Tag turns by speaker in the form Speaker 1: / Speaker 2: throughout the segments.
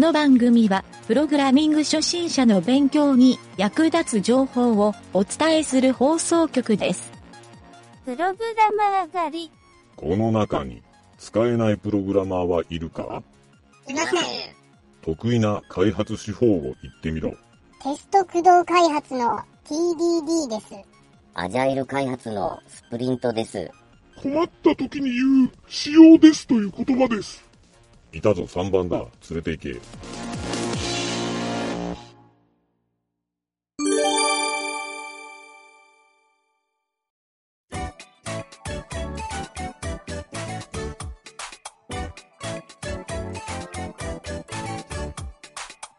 Speaker 1: の番組は、プログラミング初心者の勉強に役立つ情報をお伝えする放送局です。
Speaker 2: プログラマー狩り。
Speaker 3: この中に使えないプログラマーはいるか？
Speaker 4: いません。
Speaker 3: 得意な開発手法を言ってみろ。
Speaker 4: テスト駆動開発の TDD です。
Speaker 5: アジャイル開発のスプリントです。
Speaker 6: 困った時に言う、仕様ですという言葉です。
Speaker 3: いたぞ3番だ。連れて行け。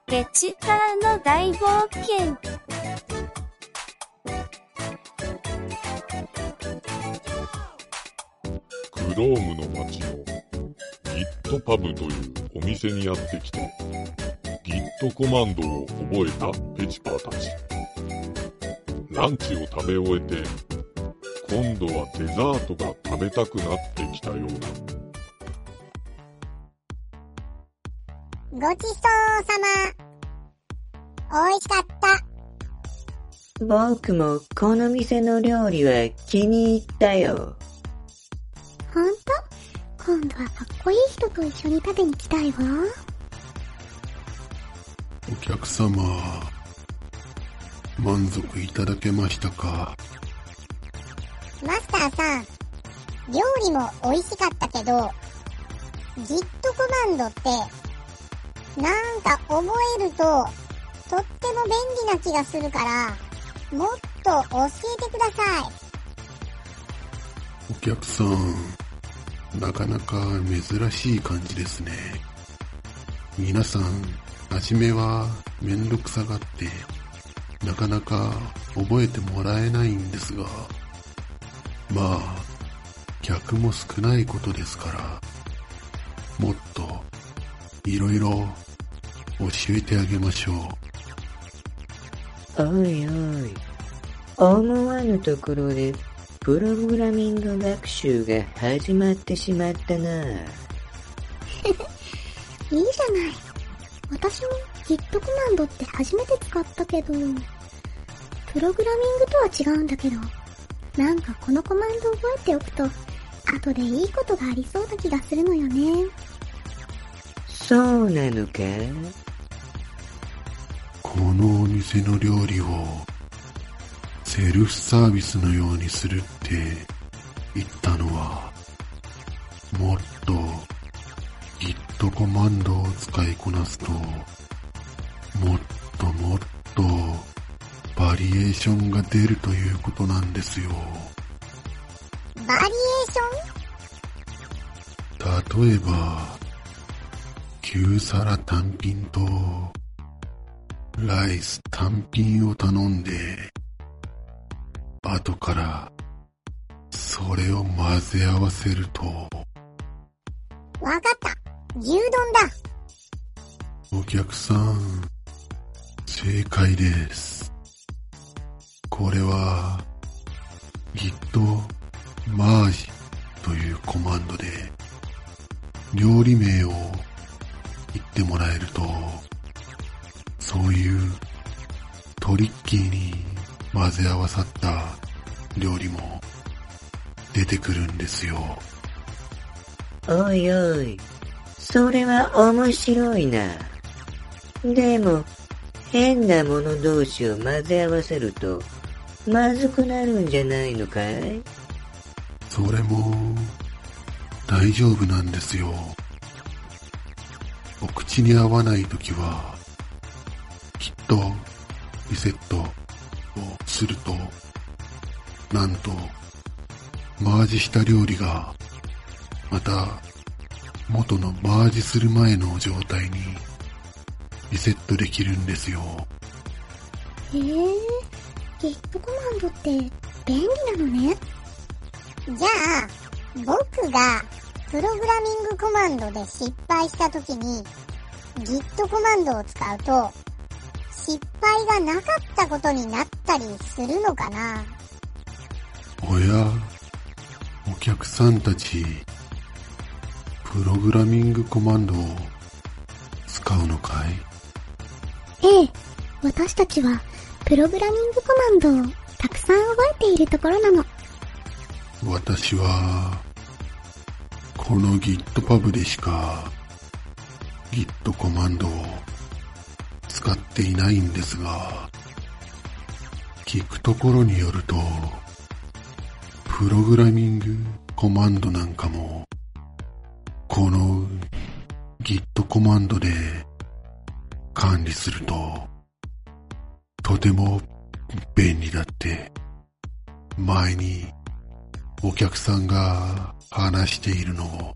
Speaker 2: ゲチカーの大冒険。
Speaker 3: クロームの街の GitPub というお店にやってきて、Git コマンドを覚えたペチパーたち。ランチを食べ終えて、今度はデザートが食べたくなってきたようだ。
Speaker 4: ごちそうさま。美味しかった。
Speaker 7: 僕もこの店の料理は気に入ったよ。
Speaker 8: ほんと今度はかっこいい人と一緒に食べに来たいわ。
Speaker 6: お客様、満足いただけましたか？
Speaker 4: マスターさん、料理も美味しかったけど、Git コマンドって、なんか覚えると、とっても便利な気がするから、もっと教えてください。
Speaker 6: お客さん、なかなか珍しい感じですね。皆さん、初めはめんどくさがって、なかなか覚えてもらえないんですが、まあ、客も少ないことですから、もっと、いろいろ教えてあげましょう。
Speaker 7: おいおい。思わぬところです、プログラミング学習が始まってしまったな。
Speaker 8: いいじゃない。私も Git コマンドって初めて使ったけど、プログラミングとは違うんだけど、なんかこのコマンド覚えておくと、後でいいことがありそうな気がするのよね。
Speaker 7: そうなのか？
Speaker 6: このお店の料理をセルフサービスのようにするって言ったのはもっと Git コマンドを使いこなすともっともっとバリエーションが出るということなんですよ。
Speaker 4: バリエーション？
Speaker 6: 例えば9皿単品とライス単品を頼んで、後から、それを混ぜ合わせると、
Speaker 4: わかった。牛丼だ。
Speaker 6: お客さん、正解です。これは、Git マージというコマンドで、料理名を言ってもらえると、そういうトリッキーに混ぜ合わさった料理も出てくるんですよ。
Speaker 7: おいおい。それは面白いな。でも、変なもの同士を混ぜ合わせると、まずくなるんじゃないのかい？
Speaker 6: それも大丈夫なんですよ。お口に合わないときは、きっとリセットをすると、なんと、マージした料理が、また元のマージする前の状態にリセットできるんですよ。
Speaker 8: へえ、Git コマンドって便利なのね。
Speaker 4: じゃあ、僕がプログラミングコマンドで失敗した時に Git コマンドを使うと失敗がなかったことになったりするのかな
Speaker 6: や、お客さんたち、プログラミングコマンドを使使うのかい？
Speaker 8: ええ、私たちは、プログラミングコマンドをたくさん覚えているところなの。
Speaker 6: 私は、この GitPub でしか Git コマンドを使っていないんですが、聞くところによると、プログラミングコマンドなんかも、この Git コマンドで管理すると、とても便利だって、前にお客さんが話しているのを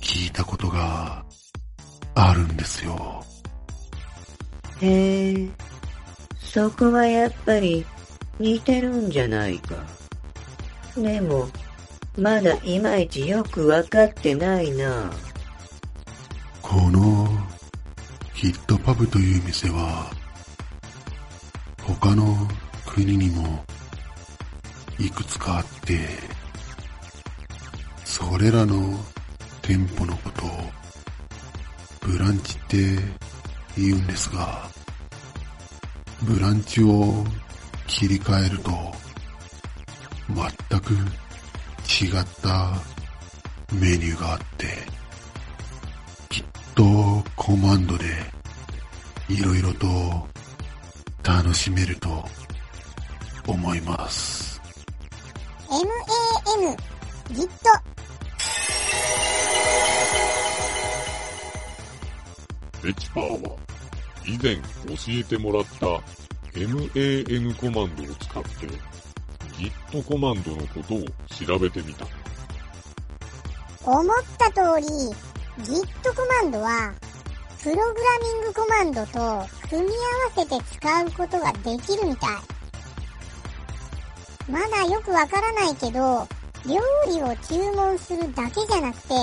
Speaker 6: 聞いたことがあるんですよ。
Speaker 7: へえ、そこはやっぱり似てるんじゃないか。でも、まだいまいちよくわかってないな。
Speaker 6: このヒットパブという店は他の国にもいくつかあってそれらの店舗のことをブランチって言うんですがブランチを切り替えると全く違ったメニューがあってきっとコマンドでいろいろと楽しめると思います。
Speaker 4: MAN、Git、
Speaker 3: ペチパーは以前教えてもらった MAN コマンドを使って Git コマンドのことを調べてみた。
Speaker 4: 思った通り、Git コマンドは、プログラミングコマンドと組み合わせて使うことができるみたい。まだよくわからないけど、料理を注文するだけじゃなくて、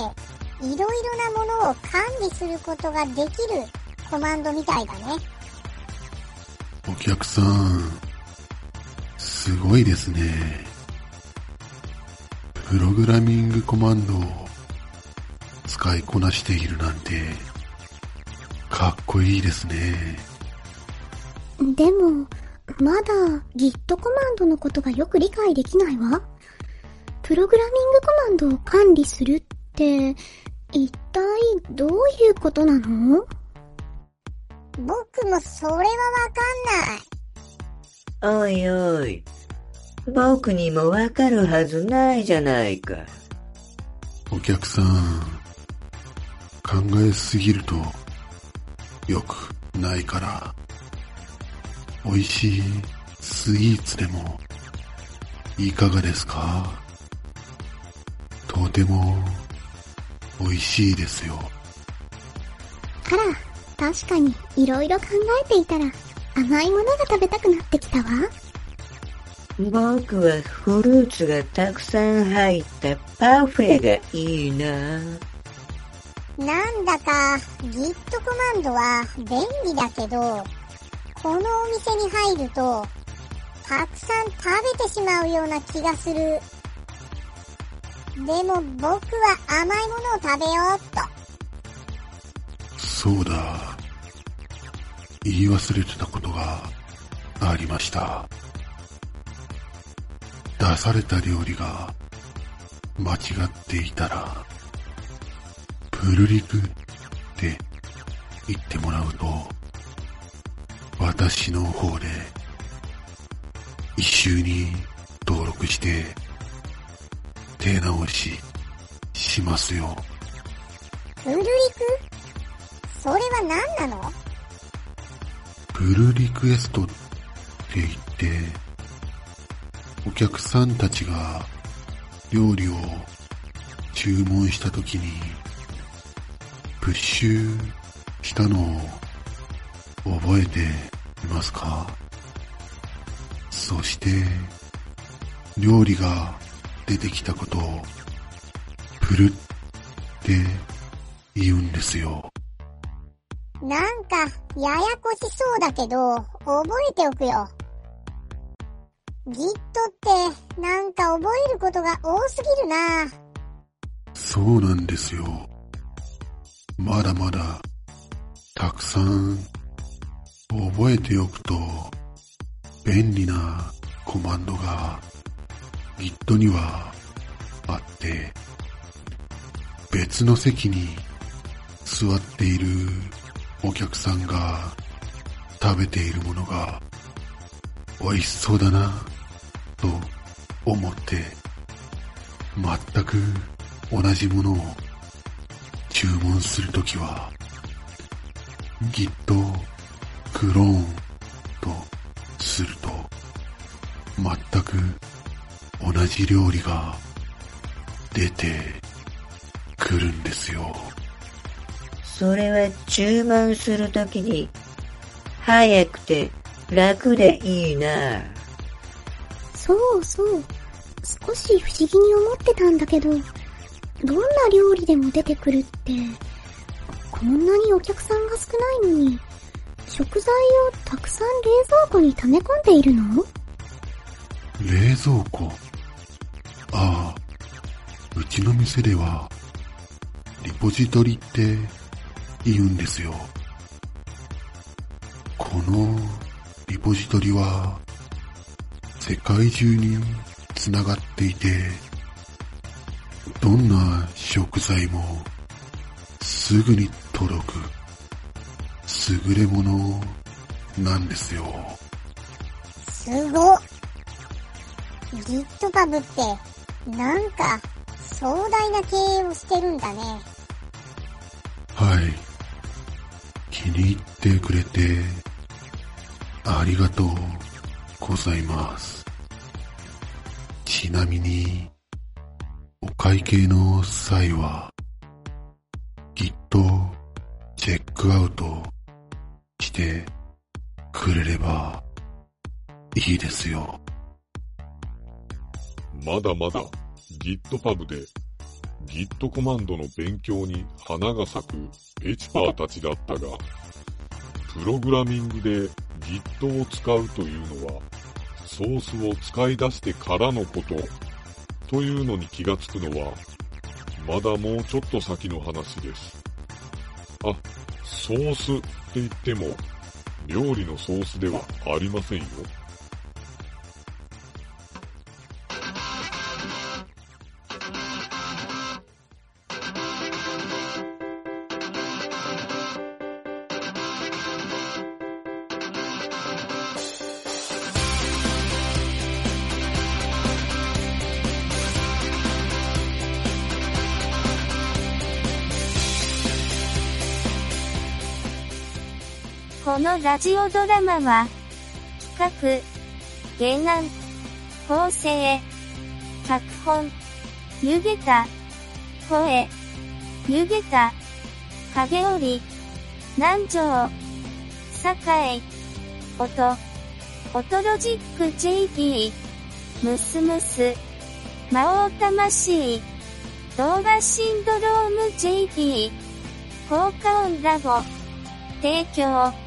Speaker 4: いろいろなものを管理することができるコマンドみたいだね。
Speaker 6: お客さん、すごいですね。プログラミングコマンドを使いこなしているなんて、かっこいいですね。
Speaker 8: でも、まだ Git コマンドのことがよく理解できないわ。プログラミングコマンドを管理するって、一体どういうことなの？
Speaker 4: 僕もそれはわかんない。
Speaker 7: おいおい、僕にもわかるはずないじゃないか。
Speaker 6: お客さん、考えすぎると良くないから、美味しいスイーツでもいかがですか？とても美味しいですよ。
Speaker 8: あら、確かに色々考えていたら甘いものが食べたくなってきたわ。
Speaker 7: 僕はフルーツがたくさん入ったパフェがいいな。
Speaker 4: なんだか Git コマンドは便利だけど、このお店に入ると、たくさん食べてしまうような気がする。でも僕は甘いものを食べようっと。
Speaker 6: そうだ。言い忘れてたことがありました。出された料理が間違っていたら、プルリクって言ってもらうと、私の方で一周に登録して手直ししますよ。
Speaker 4: プルリク？それは何なの？
Speaker 6: プルリクエストって言って、お客さんたちが料理を注文した時に、プッシュしたのを覚えていますか？そして、料理が出てきたことを、プルって言うんですよ。
Speaker 4: なんか、ややこしそうだけど、覚えておくよ。Git って、なんか覚えることが多すぎるな。
Speaker 6: そうなんですよ。まだまだたくさん覚えておくと便利なコマンドが Git にはあって別の席に座っているお客さんが食べているものが美味しそうだなと思って全く同じものを注文するときは Git クローンとすると全く同じ料理が出てくるんですよ。
Speaker 7: それは注文するときに早くて楽でいいな。
Speaker 8: そうそう。少し不思議に思ってたんだけど、どんな料理でも出てくるって、こんなにお客さんが少ないのに、食材をたくさん冷蔵庫に溜め込んでいるの？
Speaker 6: 冷蔵庫？ああ、うちの店では、リポジトリって言うんですよ。このリポジトリは、世界中につながっていて、どんな食材もすぐに届く優れものなんですよ。
Speaker 4: すごっ !GitPub って、なんか、壮大な経営をしてるんだね。
Speaker 6: はい。気に入ってくれて、ありがとうございます。ちなみに、お会計の際は、きっとチェックアウトしてくれればいいですよ。
Speaker 3: まだまだ GitPub で Git コマンドの勉強に花が咲くエチパーたちだったが、プログラミングで Git を使うというのは、ソースを使い出してからのこと、というのに気がつくのは、まだもうちょっと先の話です。あ、ソースって言っても、料理のソースではありませんよ。
Speaker 2: このラジオドラマは、企画、原案、構成、脚本、湯げた、声、湯げた、影織、南條、栄、音、オトロジック JP、ムスムス、魔王魂、動画シンドローム JP、効果音ラボ、提供、